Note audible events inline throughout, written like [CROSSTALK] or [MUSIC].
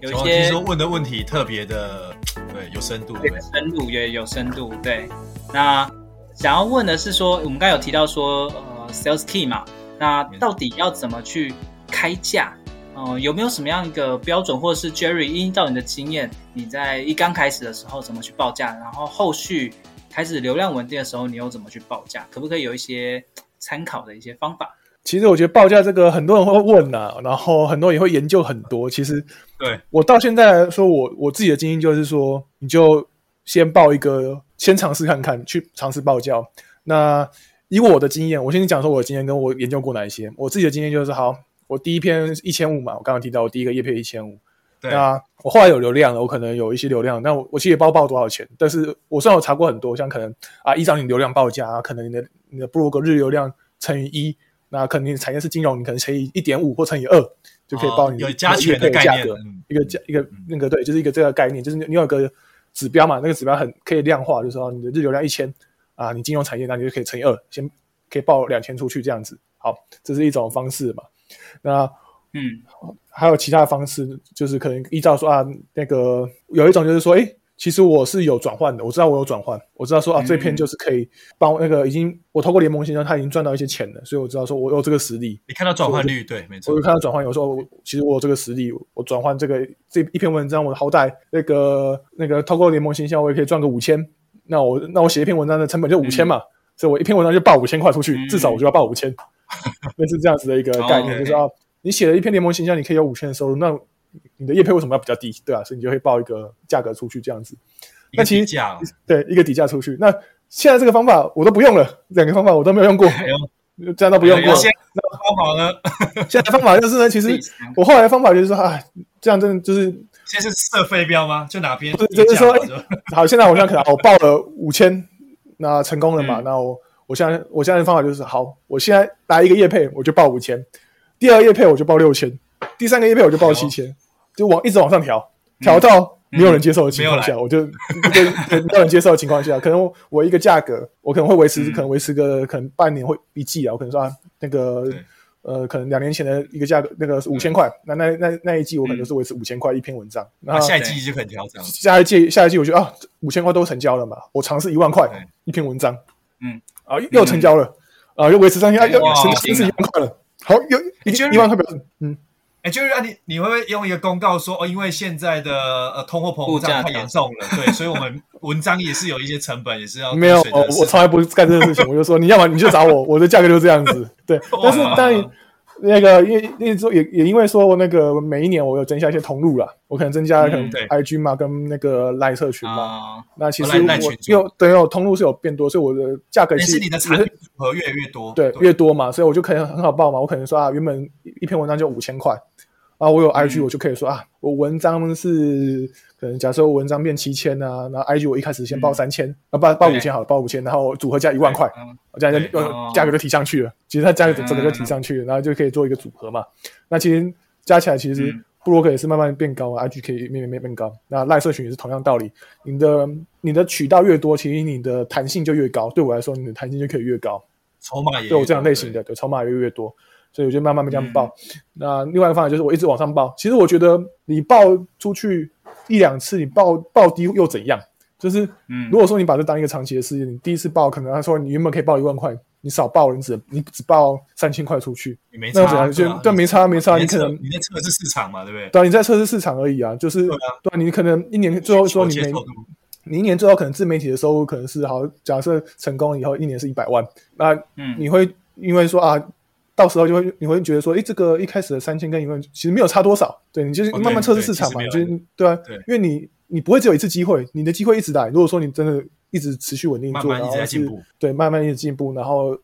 有一些听说问的问题特别的，对，有深度，对，深度也有深度，对。那想要问的是说，我们刚才有提到说，呃，sales key 嘛，那到底要怎么去开价？呃，有没有什么样一个标准，或者是 Jerry 依照你的经验，你在一刚开始的时候怎么去报价？然后后续开始流量稳定的时候，你又怎么去报价？可不可以有一些参考的一些方法？其实我觉得报价这个很多人会问呐、啊，然后很多人也会研究很多。其实，对我到现在来说，我我自己的经验就是说，你就先报一个，先尝试看看，去尝试报价。那以我的经验，我先讲说我的经验跟我研究过哪一些。我自己的经验就是，好，我第一篇一千五嘛，我刚刚提到我第一个叶配一千五。那我后来有流量了，我可能有一些流量，那我我其实也不知道报多少钱，但是我虽然有查过很多，像可能啊，依照你流量报价啊，可能你的你的部落格日流量乘以一。那可能你产业是金融，你可能乘以一点五或乘以二，就可以报你的加权的价格，一个价一个那个对，就是一个这个概念，就是你有个指标嘛，那个指标很可以量化，就是说你的日流量一千啊，你金融产业那你就可以乘以二，先可以报两千出去这样子。好，这是一种方式嘛。那嗯，还有其他的方式，就是可能依照说啊，那个有一种就是说，诶。其实我是有转换的，我知道我有转换，我知道说啊，这篇就是可以帮那个已经我透过联盟形象，他已经赚到一些钱了，所以我知道说我有这个实力。你看到转换率，对，没错。我就看到转换，有时候其实我有这个实力，我转换这个这一篇文章，我好歹那个那个透过联盟形象，我也可以赚个五千。那我那我写一篇文章的成本就五千嘛，嗯、所以我一篇文章就报五千块出去，嗯、至少我就要报五千。那是这样子的一个概念，哦、就是啊，你写了一篇联盟形象，你可以有五千的收入，那。你的业配为什么要比较低？对啊，所以你就会报一个价格出去这样子。那其实对一个底价出去。那现在这个方法我都不用了，两个方法我都没有用过，这样都不用过。那方法呢？[LAUGHS] 现在方法就是呢，其实我后来的方法就是说，啊，这样真的就是现在是设飞镖吗？就哪边？就是说，好，现在我现在可能我报了五千，那成功了嘛？那我我现在我现在的方法就是，好，我现在来一个业配，我就报五千；第二个业配我就报六千。第三个业配我就报七千，就往一直往上调，调到没有人接受的情况下，我就对没有人接受的情况下，可能我一个价格，我可能会维持，嗯、可能维持个可能半年会一季啊，我可能说、啊、那个呃，可能两年前的一个价格，那个是五千块，那那那那一季我可能就是维持五千块一篇文章，那、下一季就可以调整，下一季下一季我觉得啊，五千块都成交了嘛，我尝试一万块一篇文章，嗯。啊又成交了，嗯、啊又维持上去，啊又成成是一万块了，好又一一万块表示嗯。哎，就是啊，你你会不会用一个公告说哦，因为现在的呃通货膨胀太严重了，对，所以我们文章也是有一些成本，也是要 [LAUGHS] 没有，我从来不干这个事情，[LAUGHS] 我就说你要么你就找我，我的价格就是这样子，对。[LAUGHS] 但是当然那个因为那时候也也因为说我那个每一年我有增加一些通路了，我可能增加可能 IG 嘛，跟那个 LINE 社群嘛，那其实我有对有通路是有变多，所以我的价格是你的产品组合越来越多，对越多嘛，所以我就可以很好报嘛，我可能说啊，原本一篇文章就五千块。啊，我有 IG，我就可以说、嗯、啊，我文章是可能假设我文章变七千啊，然后 IG 我一开始先报三千、嗯，啊报报五千好了，报五千，然后组合加一万块，这样就价格就提上去了。其实它价格整个就提上去了，然后就可以做一个组合嘛。那其实加起来，其实布洛克也是慢慢变高啊、嗯、，IG 可以慢慢变高。那赖社群也是同样道理，你的你的渠道越多，其实你的弹性就越高。对我来说，你的弹性就可以越高。筹码也对我这样类型的，对，筹码越越多。所以我就慢慢慢这样报。嗯、那另外一个方法就是我一直往上报。其实我觉得你报出去一两次，你报报低又怎样？就是，如果说你把这当一个长期的事业，你第一次报可能他说你原本可以报一万块，你少报了，你只你只报三千块出去，你没差，那怎样就对，没差没差，你可能你在测试市场嘛，对不对？对，你在测试市场而已啊，就是对，你可能一年最后说你没，你一年最后可能自媒体的收入可能是好，假设成功以后一年是一百万，那你会因为说啊，到时候就会你会觉得说，哎，这个一开始的三千跟一万其实没有差多少，对你就是慢慢测试市场嘛，就是对啊，因为你。你不会只有一次机会，你的机会一直来。如果说你真的一直持续稳定做，慢慢一直在进步，对，慢慢一直进步，然后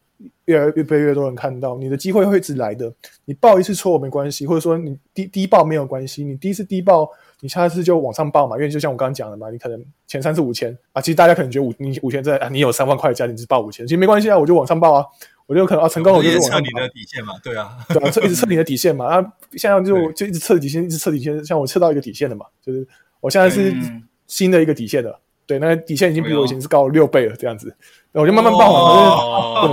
越来越被越多人看到，你的机会会一直来的。你报一次错没关系，或者说你低低报没有关系，你第一次低报，你下次就往上报嘛。因为就像我刚刚讲的嘛，你可能前三次五千啊，其实大家可能觉得五你五千在啊，你有三万块的家庭只报五千，其实没关系啊，我就往上报啊，我就可能啊成功，我就测你的底线嘛，对啊，对啊，测一直测你的底线嘛，啊，现在就就一直测底线，一直测底线，像我测到一个底线的嘛，就是我现在是。嗯新的一个底线的，对，那个底线已经比我以前是高了六倍了，这样子，我就慢慢报嘛，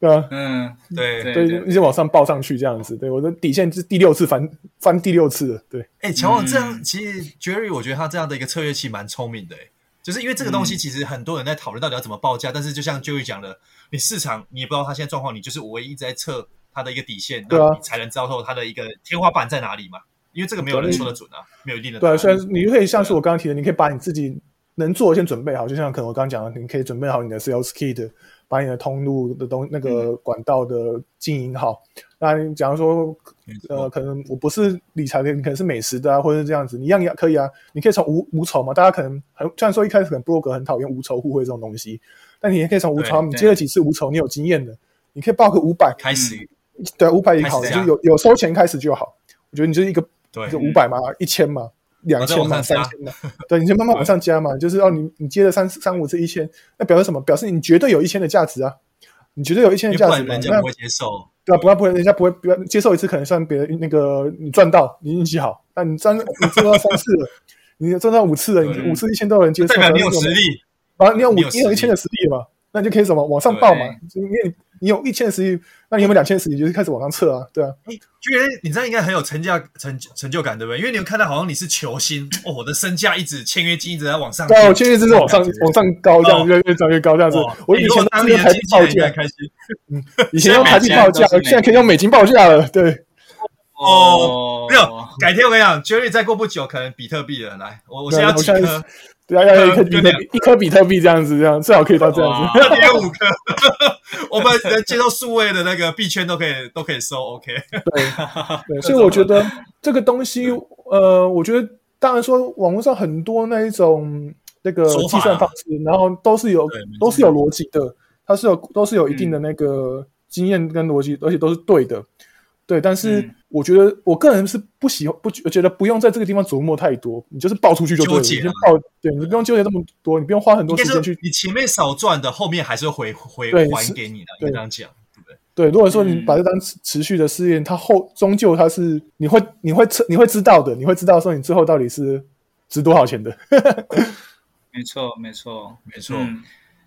对对啊，[LAUGHS] 嗯，对对，一直往上报上去，这样子，对，我的底线是第六次翻翻第六次了，对，哎，乔王这样，其实 Jerry 我觉得他这样的一个策略其实蛮聪明的，哎，就是因为这个东西其实很多人在讨论到底要怎么报价，但是就像 Jerry 讲的，你市场你也不知道他现在状况，你就是唯一一直在测他的一个底线，那你才能知道说他的一个天花板在哪里嘛。因为这个没有人说得准啊，没有一定的。对，虽然你可以像是我刚刚提的，你可以把你自己能做先准备好，就像可能我刚刚讲的，你可以准备好你的 sales kit，把你的通路的东那个管道的经营好。那你假如说，呃，可能我不是理财的，你可能是美食的啊，或者是这样子，你一样也可以啊。你可以从无无酬嘛，大家可能很虽然说一开始可能 blog 很讨厌无酬互惠这种东西，但你也可以从无酬，你接了几次无酬，你有经验的，你可以报个五百开始，对，五百也好，就有有收钱开始就好。我觉得你就是一个。对，就五百嘛，一千嘛，两千嘛，三千嘛，对，你就慢慢往上加嘛，就是哦，你你接了三三五次一千，那表示什么？表示你绝对有一千的价值啊，你绝对有一千的价值嘛，人。家不会接受，对啊，不会不会，人家不会不要接受一次，可能算别人那个你赚到，你运气好，那你赚你赚到三次了，你赚到五次了，你五次一千都有人接受，代表你有实力，啊，你有五你有一千的实力嘛，那你就可以什么往上报嘛，因为。你有一千的实力，那你有没有两千的实力？就是开始往上测啊，对啊。你觉得你这样应该很有成价成成就感，对不对？因为你有看到好像你是球星哦，我的身价一直签约金一直在往上，对，我签约金是往上往上高，这样越越涨越高，这样子。我以前当年台币报价开心，嗯，[LAUGHS] 以前用台币报价，现在可以用美金报价了，对。哦，没有，改天我跟你讲，Jerry 再过不久可能比特币了，来，我我现在要几颗？对啊，要一颗比特币，一颗比特币这样子，这样最好可以到这样子，[LAUGHS] 二点五颗。我们能接受数位的那个币圈都可以，都可以收。OK，对，对，[LAUGHS] 所以我觉得这个东西，呃，我觉得当然说网络上很多那一种那个计算方式，然后都是有都是有逻辑的，它是有都是有一定的那个经验跟逻辑，而且都是对的。对，但是我觉得我个人是不喜欢，不觉得不用在这个地方琢磨太多，你就是报出去就对了，你就报，对，你不用纠结这么多，你不用花很多时间去。你前面少赚的，后面还是会回回还给你的，对，这样讲，对不对？对，如果说你把这当持持续的试验，它后终究它是你会你会你会知道的，你会知道说你最后到底是值多少钱的。[LAUGHS] 没错，没错，没错。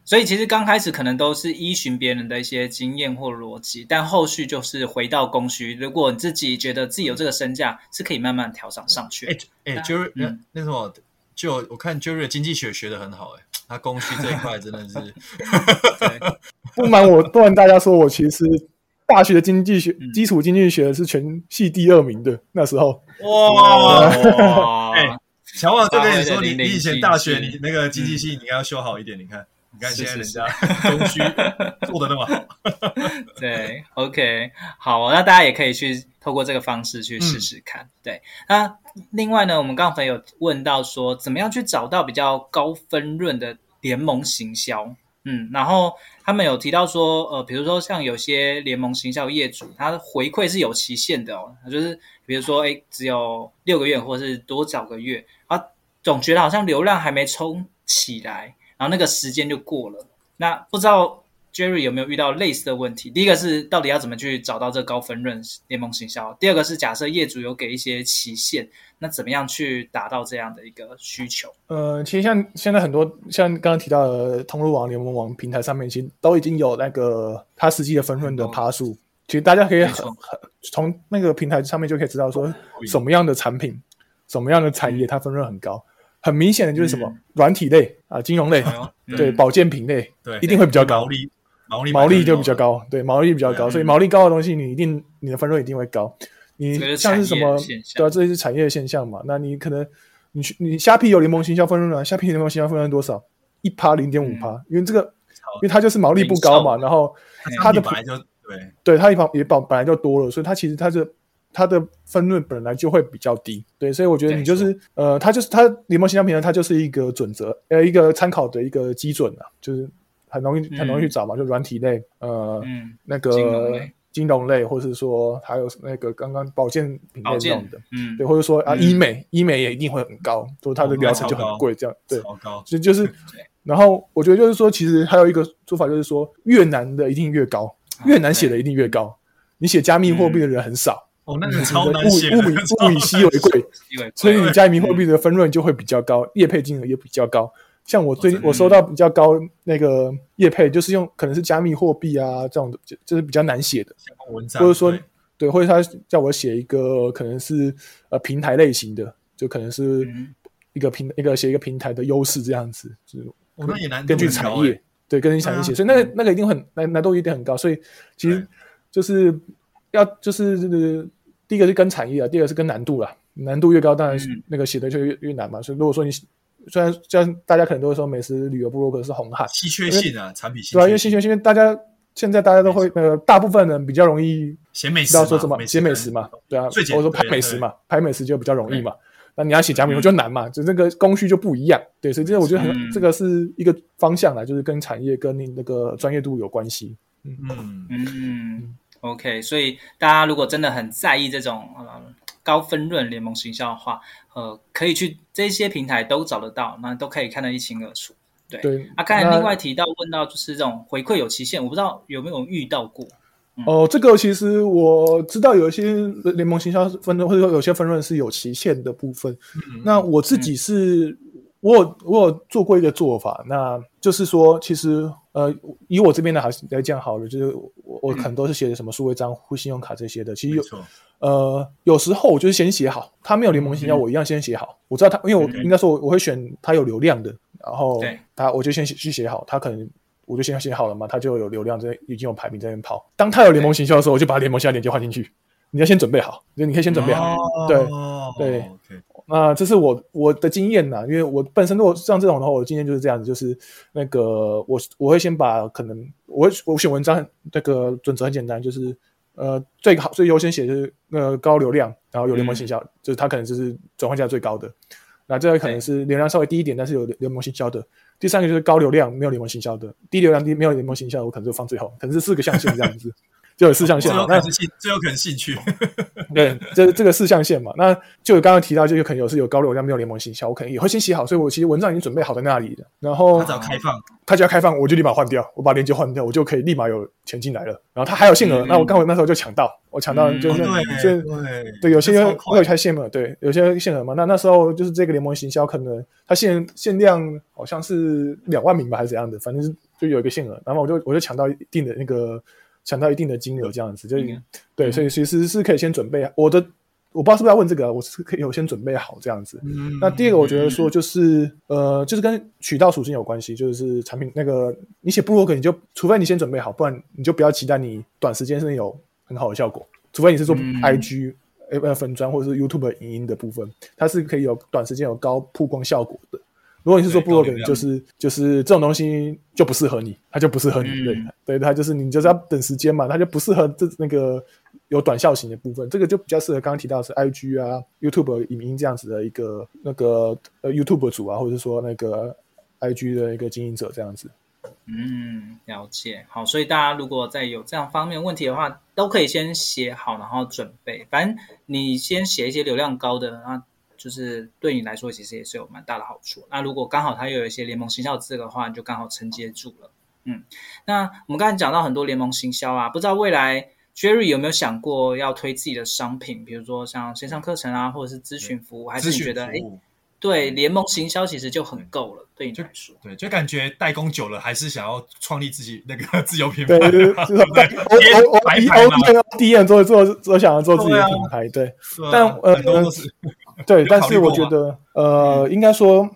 所以其实刚开始可能都是依循别人的一些经验或逻辑，但后续就是回到供需。如果你自己觉得自己有这个身价，是可以慢慢调整上去。哎哎，Jerry，那那什么，就我看 Jerry 的经济学学的很好，哎，他供需这一块真的是。[LAUGHS] 对不瞒我，不瞒大家说，我其实大学的经济学、基础经济学是全系第二名的。那时候，哇，哎，乔王就跟你说，你你以前大学你那个经济系，你应该要修好一点，你看。你看现在人家供需做的那么好，[LAUGHS] 对，OK，好，那大家也可以去透过这个方式去试试看。嗯、对，那另外呢，我们刚才有问到说，怎么样去找到比较高分润的联盟行销？嗯，然后他们有提到说，呃，比如说像有些联盟行销业主，他的回馈是有期限的哦，就是比如说，哎，只有六个月，或者是多少个月，啊，总觉得好像流量还没冲起来。然后那个时间就过了，那不知道 Jerry 有没有遇到类似的问题？第一个是到底要怎么去找到这高分润联盟行销？第二个是假设业主有给一些期限，那怎么样去达到这样的一个需求？呃，其实像现在很多像刚刚提到的通路网、联盟网平台上面，其实都已经有那个它实际的分润的趴数。其实大家可以很很从那个平台上面就可以知道说什么样的产品、什么样的产业它分润很高。很明显的就是什么软体类啊、金融类，对，嗯。保健品类，对，一定会比较高。毛利毛利毛利就比较高，对，毛利比较高，所以毛利高的东西，你一定你的分润一定会高。你像是什么对啊，这是产业现象嘛？那你可能你去你虾皮有联盟行销分润啊，虾皮联盟行销分润多少？一趴零点五趴，因为这个，因为它就是毛利不高嘛，然后它的它本来就对，对它一旁也本本来就多了，所以它其实它的它的分论本来就会比较低，对，所以我觉得你就是呃，它就是它联盟形象平台，它就是一个准则，呃，一个参考的一个基准啊，就是很容易很容易去找嘛，就软体类，呃，嗯，那个金融类，或是说还有那个刚刚保健品类这种的，嗯，对，或者说啊嗯。医美，医美也一定会很高，说它的疗程就很贵，这样对，超高，所以就是，然后我觉得就是说，其实还有一个做法就是说，越难的一定越高，越难写的一定越高。你写加密货币的人很少，哦，那个超难物写的，物以物以稀为贵，[LAUGHS] 所以你加密货币的分润就会比较高，业配金额也比较高。像我最近我收到比较高那个业配，就是用可能是加密货币啊这种的，就就是比较难写的，文章。或者说对对，或者他叫我写一个可能是呃平台类型的，就可能是嗯。一个平一个写一个平台的优势这样子，就是哦那也难根据产业，对，根据产业写，所以那个那个一定很难难度一定很高，所以其实就是要就是这个第一个是跟产业啊，第二个是跟难度啦，难度越高，当然那个写的就越越难嘛。所以如果说你虽然像大家可能都会说美食旅游部落格是红海，稀缺性啊，产品稀对啊，因为稀缺性，因为大家现在大家都会呃，大部分人比较容易写美食嘛，知道说什么写美食嘛，对啊，最简或者说拍美食嘛，拍美食就比较容易嘛。那你要写加密货嗯。就难嘛，就这个工序就不一样。对，所以这我觉得很嗯这个是一个方向啦，就是跟产业跟你那个专业度有关系。嗯，嗯，OK，所以大家如果真的很在意这种呃高分润联盟行销的话，呃，可以去这些平台都找得到，那都可以看得一清二楚。对，对，啊，刚才另外提到问到就是这种回馈有期限，我不知道有没有遇到过。哦，这个其实我知道有一些联盟行销分润，或者说有些分润是有期限的部分。嗯那我自己是，我有我有做过一个做法，那就是说，其实呃，以我这边的还是来讲好了，就是我我可能都是写的什么数位账户、信用卡这些的。其实有，呃，有时候我就是先写好，他没有联盟行销，嗯我一样先写好。我知道他，因为我应该说我我会选他有流量的，然后他我就先写去写好，他可能。我就先写好了嘛，他就有流量，这已经有排名在那边跑。当他有联盟行销的时候，我就把联盟行销链接换进去。你要先准备好，就你可以先准备好。对哦对那这是我我的经验呐，因为我本身如果像这种的话，我的经验就是这样子，就是那个我我会先把可能我会我选文章那个准则很简单，就是呃最好最优先写就是那个高流量，然后有联盟行销，就是它可能就是转换价最高的。那这个可能是流量稍微低一点，但是有联盟行销的。第三个就是高流量没有联盟行销的，低流量低没有联盟行销的，我可能就放最后，可能是四个象限这样子，就有四象限最嘛。那有可能是兴，最有可能兴趣，[LAUGHS] 对，这这个四象限嘛，那就有刚刚提到，就有可能有是有高流量没有联盟行销，我可能也会先写好，所以我其实文章已经准备好在那里了。然后他只要开放，他只要开放，我就立马换掉，我把链接换掉，我就可以立马有钱进来了。然后他还有限额，嗯那我刚好那时候就抢到，我抢到嗯就是哦那所以对对对，有些这超快会有开限额，对，有些限额嘛。那那时候就是这个联盟行销，可能它限限量好像是两万名吧，还是怎样的，反正就有一个限额。然后我就我就抢到一定的那个，抢到一定的金额这样子，就嗯对，所以其实是可以先准备我的。我不知道是不是要问这个啊，我是可以有先准备好这样子。嗯那第二个，我觉得说就是呃，就是跟渠道属性有关系，就是产品那个你写部落格，你就除非你先准备好，不然你就不要期待你短时间是有很好的效果。除非你是做嗯 IG 呃粉专或者是 YouTube 影音的部分，它是可以有短时间有高曝光效果的。如果你是做部落格，就是就是这种东西就不适合你，它就不适合你。嗯对对，它就是你就是要等时间嘛，它就不适合这那个有短效型的部分。这个就比较适合刚刚提到的是 IG 啊、YouTube 影音这样子的一个那个呃 YouTube 主啊，或者说那个 IG 的一个经营者这样子。嗯，了解。好，所以大家如果在有这样方面问题的话，都可以先写好，然后准备。反正你先写一些流量高的，那就是对你来说其实也是有蛮大的好处。那如果刚好它又有一些联盟行销资格的话，你就刚好承接住了。嗯，那我们刚才讲到很多联盟行销啊，不知道未来 Jerry 有没有想过要推自己的商品，比如说像线上课程啊，或者是咨询服务，还是你觉得哎对联盟行销其实就很够了，对你来说，对，就感觉代工久了，还是想要创立自己那个 [LAUGHS] 自有品牌。对对对，我我我第一第一眼做做做想要做自己的品牌，对，但呃对，但是我觉得呃，应该说，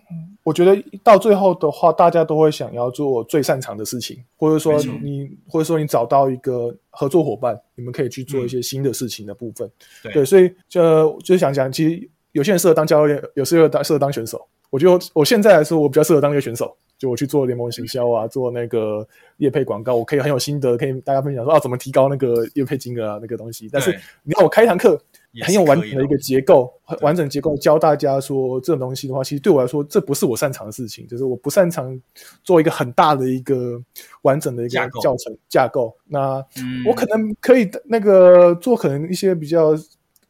我觉得到最后的话，大家都会想要做最擅长的事情，或者说你或者说你找到一个合作伙伴，你们可以去做一些新的事情的部分。对，所以就就想讲，其实。有些人适合当教练，有些人当适合当选手。我觉得我现在来说，我比较适合当一个选手。就我去做联盟行销啊，做那个业配广告，我可以很有心得，可以大家分享说啊，怎么提高那个业配金额啊，那个东西。但是你要我开一堂课，很有完整的一个结构，完整结构教大家说这种东西的话，其实对我来说，这不是我擅长的事情，就是我不擅长做一个很大的一个完整的一个教程架构。那我可能可以那个做可能一些比较。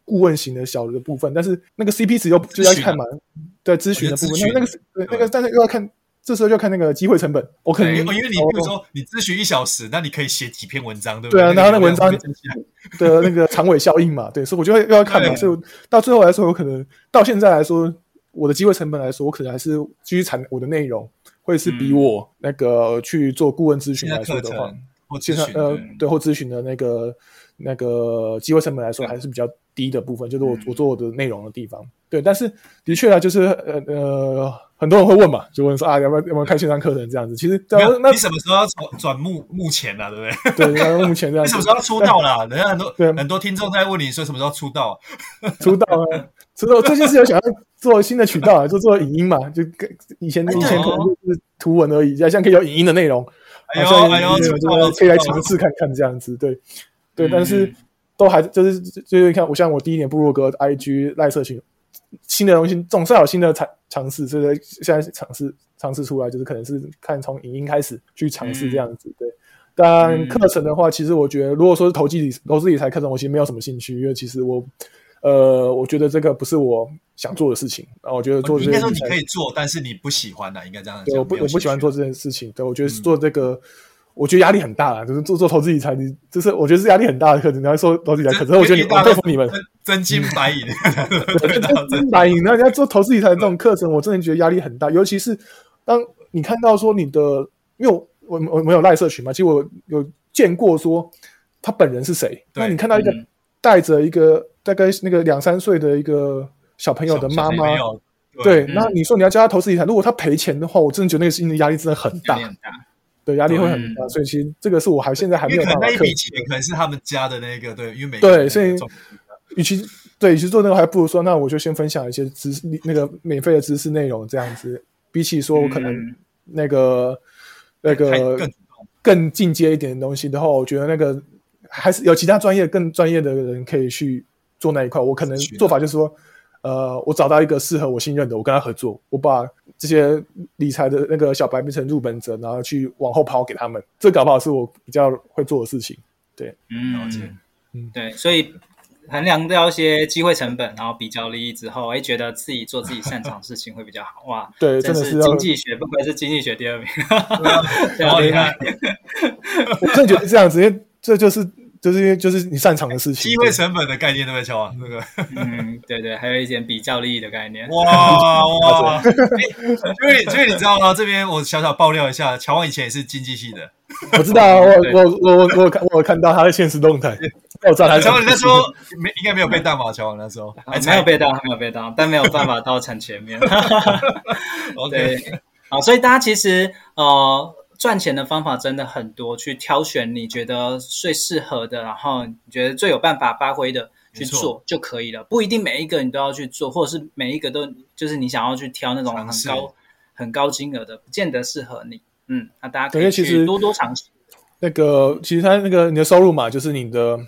顾问型的小的部分，但是那个 CP 值又就要看嘛，对咨询的部分，那那个对那个，但是又要看，这时候就要看那个机会成本。我可能因为你比如说你咨询一小时，那你可以写几篇文章，对不对？对啊，然后那个文章的那个长尾效应嘛，对，所以我就会又要看嘛，所以到最后来说，我可能到现在来说，我的机会成本来说，我可能还是继续产我的内容，会是比我那个去做顾问咨询来说的话，我其实呃对或咨询的那个那个机会成本来说，还是比较。低的部分就是我我做我的内容的地方，对，但是的确啊，就是呃呃，很多人会问嘛，就问说啊，要不要要不要开线上课程这样子？其实那你什么时候要转转目目前呢？对不对？对，目前这样。你什么时候要出道了？人家很多很多听众在问你说什么时候出道？[LAUGHS] 出道啊，出道最近是有想要做新的渠道啊，[LAUGHS] 就做影音嘛，就跟以前以前可能就是图文而已，现在可以有影音的内容，哎呦哎呦，可以来尝试看看这样子，对对，但是。都还就是就是看我像我第一年部落格 IG 赖社群新的东西总是有新的尝尝试，所以现在尝试尝试出来就是可能是看从影音开始去尝试这样子。对，但课程的话，其实我觉得如果说是投机理投资理财课程，我其实没有什么兴趣，因为其实我呃我觉得这个不是我想做的事情啊。我觉得做应该说你可以做，但是你不喜欢的，应该这样讲。对，我不我不喜欢做这件事情。对，我觉得做这个。我觉得压力很大啊，就是做做投资理财，你就是我觉得是压力很大的课程。你要说投资理财，可是我觉得你我佩服你们，真金白银，[LAUGHS] 真金白银。那人家做投资理财的这种课程，我真的觉得压力很大。尤其是当你看到说你的，因为我我我没有赖社群嘛，其实我有见过说他本人是谁。那你看到一个带着一个大概那个两三岁的一个小朋友的妈妈，对，那你说你要教他投资理财，如果他赔钱的话，我真的觉得那个心理压力真的很大。对，压力会很大，所以其实这个是我还现在还没有办法。那一笔钱可能是他们家的那个，对，因为每对，所以与其对，与其做那个，还不如说，那我就先分享一些知识，那个免费的知识内容这样子。比起说我可能那个那个更更进阶一点的东西的话，我觉得那个还是有其他专业更专业的人可以去做那一块。我可能做法就是说。呃，我找到一个适合我信任的，我跟他合作，我把这些理财的那个小白变成入门者，然后去往后抛给他们，这搞不好是我比较会做的事情。对，嗯，嗯，对，所以衡量掉一些机会成本，然后比较利益之后，哎，觉得自己做自己擅长的事情会比较好。哇，[LAUGHS] 对，真的是经济学，不愧是经济学第二名，好厉害！[LAUGHS] 我真的觉得这样子，因为这就是。就是因为就是你擅长的事情，机会成本的概念对不对，乔王？那个，嗯，对对，还有一点比较利益的概念。哇哇！因为因为你知道吗？这边我小小爆料一下，乔王以前也是经济系的。我知道啊，我我我我我看我看到他的现实动态。我知道。乔王你那时候没应该没有被当吧？乔王那时候还没有被当，还没有被当，但没有办法到很前面。[LAUGHS] OK，好，所以大家其实呃。赚钱的方法真的很多，去挑选你觉得最适合的，然后你觉得最有办法发挥的去做就可以了。不一定每一个你都要去做，或者是每一个都就是你想要去挑那种很高很高金额的，不见得适合你。嗯，那大家可以去多多尝试。那个其实它那个你的收入嘛，就是你的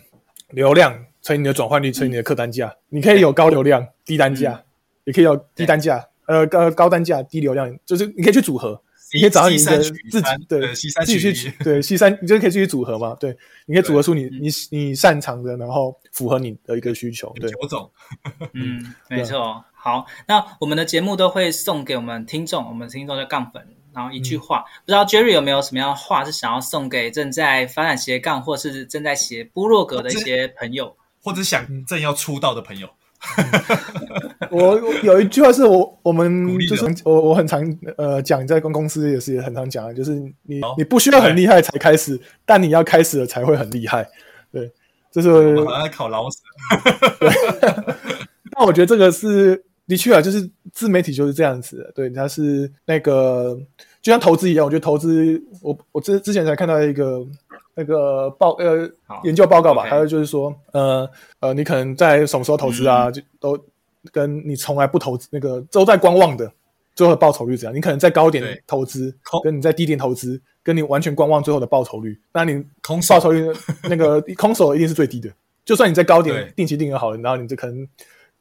流量乘以你的转换率乘以你的客单价，你可以有高流量低单价，也可以有低单价呃高高单价低流量，就是你可以去组合。你可以找到你的自己对，自己去对西山，你就可以继续组合嘛。对，你可以组合出你你你擅长的，然后符合你的一个需求。对，九种，嗯，没错。好，那我们的节目都会送给我们听众，我们听众叫杠粉，然后一句话，不知道 Jerry 有没有什么样的话是想要送给正在发展斜杠或是正在写部落格的一些朋友，或者想正要出道的朋友。[LAUGHS] 我有一句话是我 [LAUGHS] 我们就是我我很常呃讲，在公公司也是也很常讲的，就是你你不需要很厉害才开始，但你要开始了才会很厉害。对，这是我们好像在考老死。[LAUGHS] 那 [LAUGHS] 我觉得这个是的确啊，就是自媒体就是这样子的。对，它是那个就像投资一样，我觉得投资，我我之之前才看到一个那个报呃研究报告吧有就是说呃呃，你可能在什么时候投资啊，嗯。就都跟你从来不投资那个都在观望的，最后的报酬率怎样？你可能在高点投资，跟你在低点投资，跟你完全观望最后的报酬率，那你空手报酬率那个 [LAUGHS] 空手一定是最低的。就算你在高点定期定额好了，然后你就可能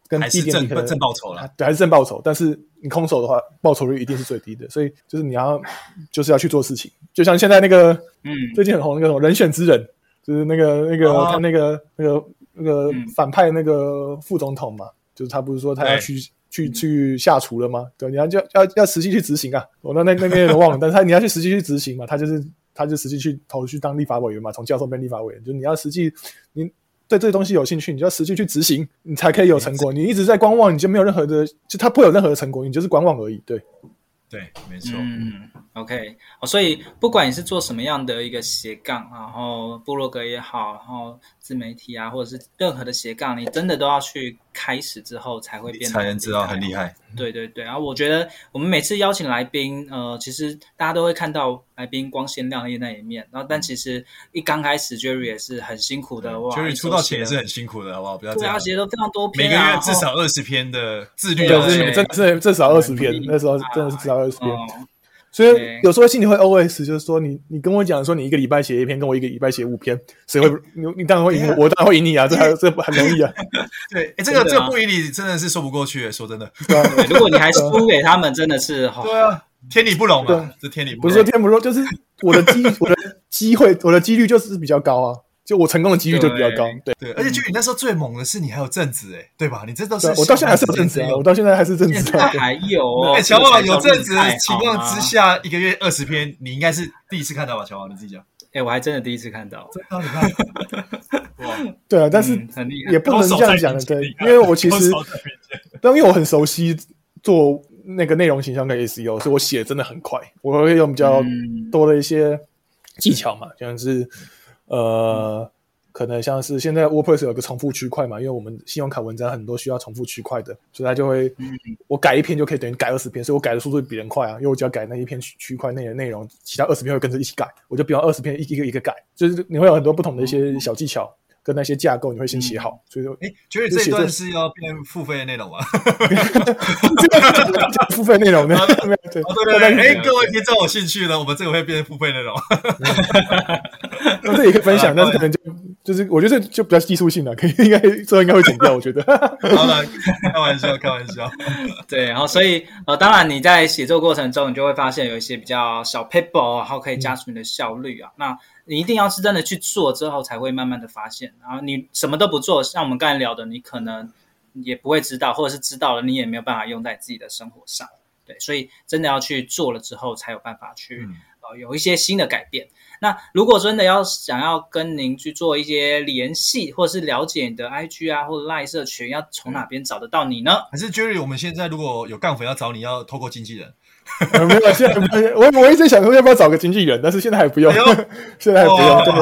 跟低点你可能正报酬了。对，还是正报酬，但是你空手的话，报酬率一定是最低的。所以就是你要就是要去做事情，就像现在那个嗯，最近很红那个什么人选之人，就是那个那个、哦他那个那个那个嗯反派那个副总统嘛，就是他不是说他要对去去去下厨了吗？对，你要就要要实际去执行啊。我那那那边有点忘了，但是他你要去实际去执行嘛，他就是他就实际去投去当立法委员嘛，从教授变立法委员，就你要实际你。对这些东西有兴趣，你就要实际去执行，你才可以有成果。你一直在观望，你就没有任何的，就他不会有任何的成果，你就是观望而已。对，对，没错。嗯，OK，哦，所以不管你是做什么样的一个斜杠，然后部落格也好，然后自媒体啊，或者是任何的斜杠，你真的都要去开始之后才会变得才能知道很厉害。对对对，然后我觉得我们每次邀请来宾，呃，其实大家都会看到来宾光鲜亮丽那一面，然后但其实一刚开始，Jerry 也是很辛苦的哇 Jerry 出道前也是很辛苦的，好不好？不要这对啊，样。写都非常多每个月至少二十篇的自律对，啊，是对真的是至少二十篇嗯，那时候真的是至少二十篇。哦，所以有时候心里会 OS，就是说你你跟我讲说你一个礼拜写一篇，跟我一个礼拜写五篇，谁会你你当然会赢我，我当然会赢你啊，这还 [LAUGHS] 这很容易啊，对，哎，这个啊。这个不赢你真的是说不过去，说真的。如果你还输给他们，真的是哦对啊，天理不容啊，这天理不不容。是说天不容，就是我的机 [LAUGHS] 我的机会我的几率就是比较高啊，就我成功的几率就比较高，对。对，而且就你那时候最猛的是你还有正职，哎，对吧？你这都是我到现在还是有正职啊，我到现在还是正现职啊。还有哦，哎，乔王有正职情况之下，一个月二十篇，你应该是第一次看到吧？乔王，你自己讲。哎，我还真的第一次看到，真的，你看，哇，[LAUGHS] 对啊，但是嗯很厉害也不能这样讲的，对，因为我其实但因为我很熟悉做那个内容形象跟 SEO，所以我写得真的很快，我会用比较嗯多的一些技巧嘛，像是呃，可能像是现在 WordPress 有个重复区块嘛，因为我们信用卡文章很多需要重复区块的，所以它就会我改一篇就可以等于改二十篇，所以我改的速度比人快啊，因为我只要改那一篇区区块内的内容，其他二十篇会跟着一起改，我就不用二十篇一一个一个改，就是你会有很多不同的一些小技巧跟那些架构，你会先写好，所以说哎，觉得这一段是要变付费的内容吗？[LAUGHS] 付费内容呢，对哦，对对对，哎，各位听众有兴趣的，我们这个会变付费内容。[LAUGHS] 那这也可以分享，啊但是可能就就是我觉得这就比较技术性的，可以应该之后应该会剪掉，我觉得。[LAUGHS] 好了，开玩笑，开玩笑。对，然后所以呃，当然你在写作过程中，你就会发现有一些比较小 paper，然后可以加速你的效率啊。那你一定要是真的去做之后，才会慢慢的发现。然后你什么都不做，像我们刚才聊的，你可能也不会知道，或者是知道了，你也没有办法用在自己的生活上。对，所以真的要去做了之后，才有办法去、嗯呃有一些新的改变。那如果真的要想要跟您去做一些联系，或者是了解你的 IG 啊，或者 Line 社群，要从哪边找得到你呢？还是 Jerry，我们现在如果有杠粉要找你，要透过经纪人。[LAUGHS] 呃没有，现在不我我一直想说要不要找个经纪人，但是现在还不用，哎 [LAUGHS] 现在还不用。哇对，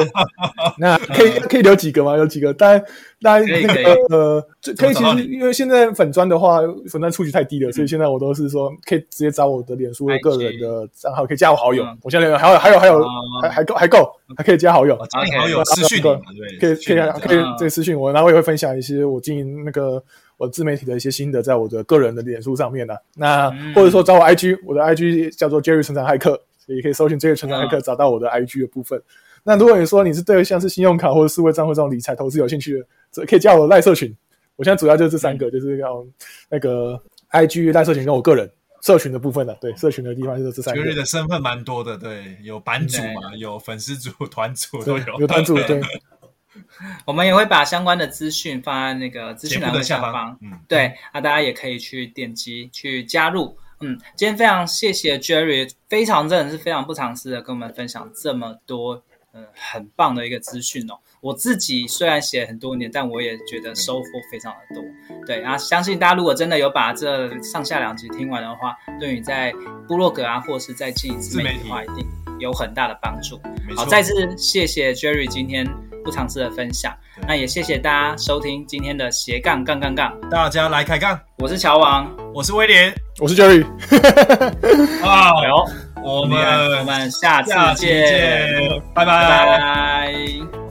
那可以可以留几个吗？有几个？当然，当然那个呃，这可以。其实因为现在粉砖的话，粉砖触及太低了，所以现在我都是说可以直接找我的脸书的个人的账号，可以加我好友嗯。我现在还有还有还有哦还还够还够，还可以加好友。哦，加你好友私讯对可以？可以可以嗯这个私信我，然后我也会分享一些我经营那个我自媒体的一些心得，在我的个人的脸书上面呢、那、嗯或者说找我 IG，我的 IG 叫做 Jerry 成长骇客，所以也可以搜寻 Jerry 成长骇客，嗯找到我的 IG 的部分。那如果你说你是对像是信用卡或者数位账户这种理财投资有兴趣的，这可以加我的赖社群。我现在主要就是这三个，嗯就是要那个 IG 赖社群跟我个人社群的部分了。对，社群的地方就是这三个。Jerry 的身份蛮多的，对，有版主嘛，有粉丝组、团组都有。有团组对。[LAUGHS] 我们也会把相关的资讯放在那个资讯栏的下下方。嗯，对，啊，大家也可以去点击去加入。嗯，今天非常谢谢 Jerry，非常真的是非常不藏私的跟我们分享这么多，嗯，很棒的一个资讯哦。我自己虽然写很多年，但我也觉得收获非常的多。对啊，相信大家如果真的有把这上下两集听完的话，对你在部落格啊，或者是在经营自媒体的话，一定有很大的帮助。好，再次谢谢 Jerry 今天不藏私的分享，那也谢谢大家收听今天的斜杠杠杠杠，大家来开杠，我是乔王，我是威廉，我是 Jerry，[LAUGHS] 啊，我们我们下次见，拜拜。拜拜。